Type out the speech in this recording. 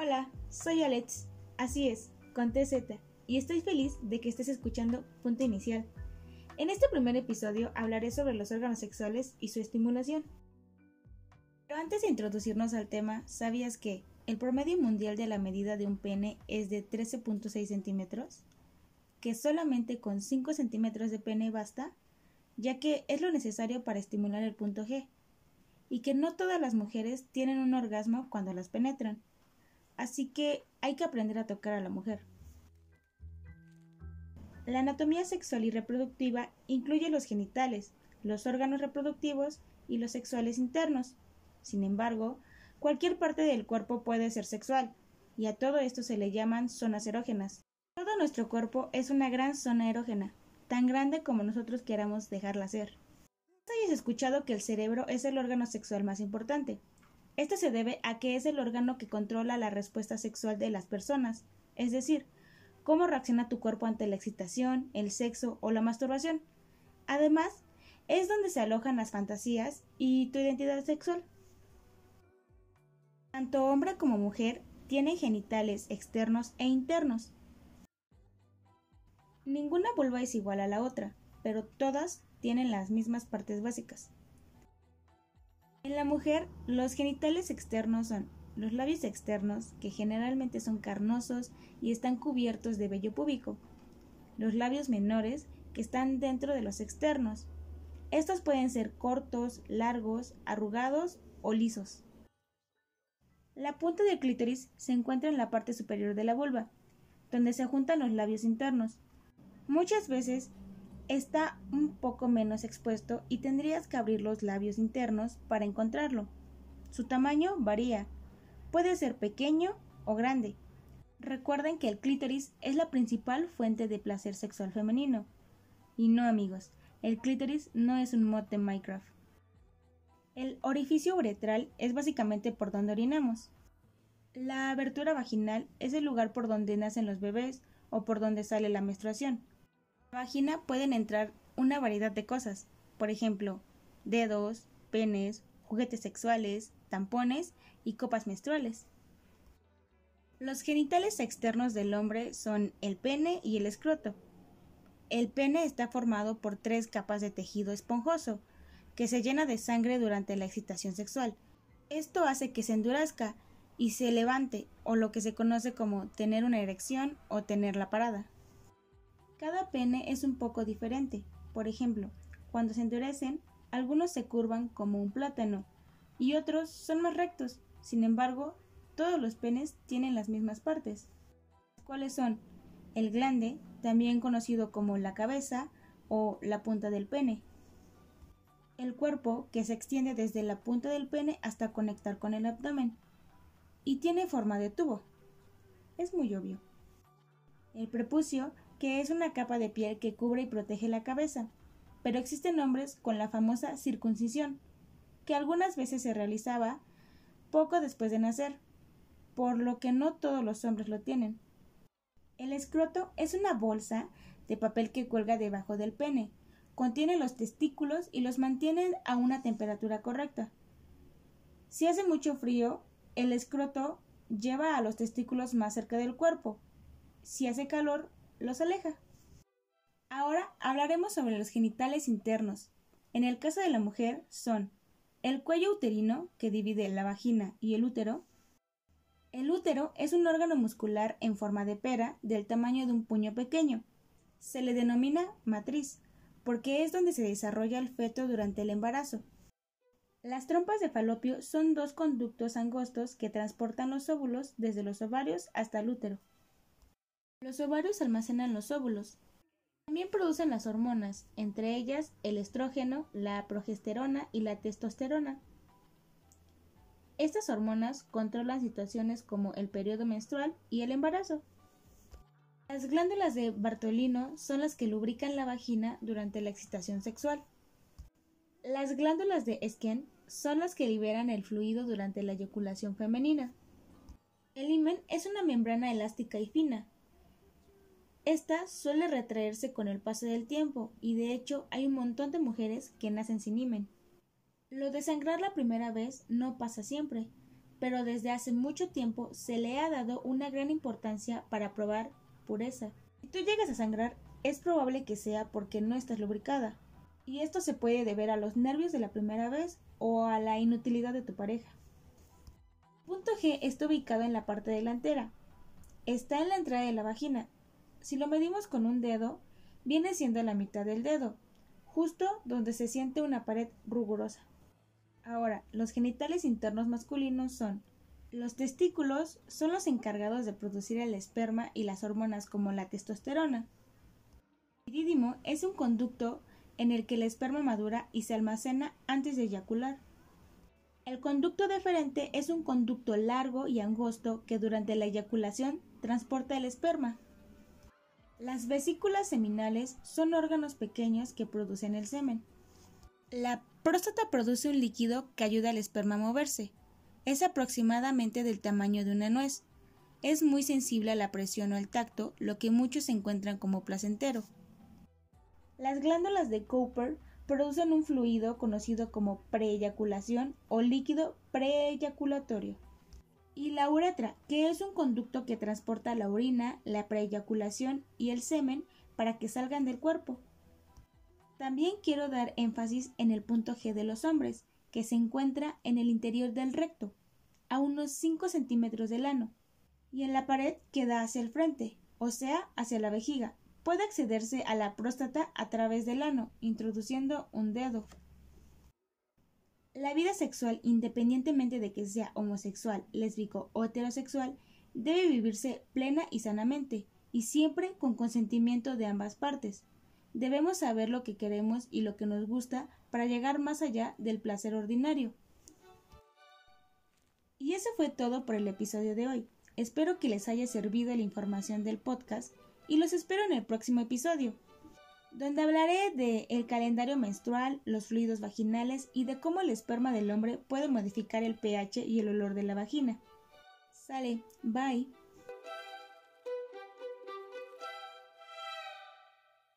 Hola, soy Alex, así es, con TZ, y estoy feliz de que estés escuchando Punto Inicial. En este primer episodio hablaré sobre los órganos sexuales y su estimulación. Pero antes de introducirnos al tema, ¿sabías que el promedio mundial de la medida de un pene es de 13.6 centímetros? ¿Que solamente con 5 centímetros de pene basta? Ya que es lo necesario para estimular el punto G. Y que no todas las mujeres tienen un orgasmo cuando las penetran así que hay que aprender a tocar a la mujer. La anatomía sexual y reproductiva incluye los genitales, los órganos reproductivos y los sexuales internos. Sin embargo, cualquier parte del cuerpo puede ser sexual, y a todo esto se le llaman zonas erógenas. Todo nuestro cuerpo es una gran zona erógena, tan grande como nosotros queramos dejarla ser. hayas escuchado que el cerebro es el órgano sexual más importante, esto se debe a que es el órgano que controla la respuesta sexual de las personas, es decir, cómo reacciona tu cuerpo ante la excitación, el sexo o la masturbación. Además, es donde se alojan las fantasías y tu identidad sexual. Tanto hombre como mujer tienen genitales externos e internos. Ninguna vulva es igual a la otra, pero todas tienen las mismas partes básicas. En la mujer, los genitales externos son los labios externos, que generalmente son carnosos y están cubiertos de vello púbico. Los labios menores, que están dentro de los externos. Estos pueden ser cortos, largos, arrugados o lisos. La punta del clítoris se encuentra en la parte superior de la vulva, donde se juntan los labios internos. Muchas veces está un poco menos expuesto y tendrías que abrir los labios internos para encontrarlo. Su tamaño varía, puede ser pequeño o grande. Recuerden que el clítoris es la principal fuente de placer sexual femenino. Y no amigos, el clítoris no es un mod de Minecraft. El orificio uretral es básicamente por donde orinamos. La abertura vaginal es el lugar por donde nacen los bebés o por donde sale la menstruación la vagina pueden entrar una variedad de cosas, por ejemplo, dedos, penes, juguetes sexuales, tampones y copas menstruales. Los genitales externos del hombre son el pene y el escroto. El pene está formado por tres capas de tejido esponjoso, que se llena de sangre durante la excitación sexual. Esto hace que se endurezca y se levante, o lo que se conoce como tener una erección o tener la parada. Cada pene es un poco diferente. Por ejemplo, cuando se endurecen, algunos se curvan como un plátano y otros son más rectos. Sin embargo, todos los penes tienen las mismas partes. ¿Cuáles son? El glande, también conocido como la cabeza o la punta del pene. El cuerpo, que se extiende desde la punta del pene hasta conectar con el abdomen. Y tiene forma de tubo. Es muy obvio. El prepucio, que es una capa de piel que cubre y protege la cabeza, pero existen hombres con la famosa circuncisión, que algunas veces se realizaba poco después de nacer, por lo que no todos los hombres lo tienen. El escroto es una bolsa de papel que cuelga debajo del pene, contiene los testículos y los mantiene a una temperatura correcta. Si hace mucho frío, el escroto lleva a los testículos más cerca del cuerpo. Si hace calor, los aleja. Ahora hablaremos sobre los genitales internos. En el caso de la mujer son el cuello uterino, que divide la vagina y el útero. El útero es un órgano muscular en forma de pera del tamaño de un puño pequeño. Se le denomina matriz, porque es donde se desarrolla el feto durante el embarazo. Las trompas de falopio son dos conductos angostos que transportan los óvulos desde los ovarios hasta el útero. Los ovarios almacenan los óvulos. También producen las hormonas, entre ellas el estrógeno, la progesterona y la testosterona. Estas hormonas controlan situaciones como el periodo menstrual y el embarazo. Las glándulas de Bartolino son las que lubrican la vagina durante la excitación sexual. Las glándulas de Esquen son las que liberan el fluido durante la eyaculación femenina. El himen es una membrana elástica y fina, esta suele retraerse con el paso del tiempo y de hecho hay un montón de mujeres que nacen sin himen. Lo de sangrar la primera vez no pasa siempre, pero desde hace mucho tiempo se le ha dado una gran importancia para probar pureza. Si tú llegas a sangrar, es probable que sea porque no estás lubricada, y esto se puede deber a los nervios de la primera vez o a la inutilidad de tu pareja. Punto G está ubicado en la parte delantera. Está en la entrada de la vagina. Si lo medimos con un dedo, viene siendo la mitad del dedo, justo donde se siente una pared rugurosa. Ahora, los genitales internos masculinos son los testículos son los encargados de producir el esperma y las hormonas como la testosterona. El iridimo es un conducto en el que el esperma madura y se almacena antes de eyacular. El conducto deferente es un conducto largo y angosto que durante la eyaculación transporta el esperma. Las vesículas seminales son órganos pequeños que producen el semen. La próstata produce un líquido que ayuda al esperma a moverse. Es aproximadamente del tamaño de una nuez. Es muy sensible a la presión o al tacto, lo que muchos encuentran como placentero. Las glándulas de Cooper producen un fluido conocido como preeyaculación o líquido preeyaculatorio. Y la uretra, que es un conducto que transporta la orina, la preeyaculación y el semen para que salgan del cuerpo. También quiero dar énfasis en el punto G de los hombres, que se encuentra en el interior del recto, a unos 5 centímetros del ano, y en la pared que da hacia el frente, o sea, hacia la vejiga. Puede accederse a la próstata a través del ano, introduciendo un dedo. La vida sexual, independientemente de que sea homosexual, lésbico o heterosexual, debe vivirse plena y sanamente, y siempre con consentimiento de ambas partes. Debemos saber lo que queremos y lo que nos gusta para llegar más allá del placer ordinario. Y eso fue todo por el episodio de hoy. Espero que les haya servido la información del podcast y los espero en el próximo episodio, donde hablaré de calendario menstrual, los fluidos vaginales y de cómo el esperma del hombre puede modificar el pH y el olor de la vagina. Sale, bye.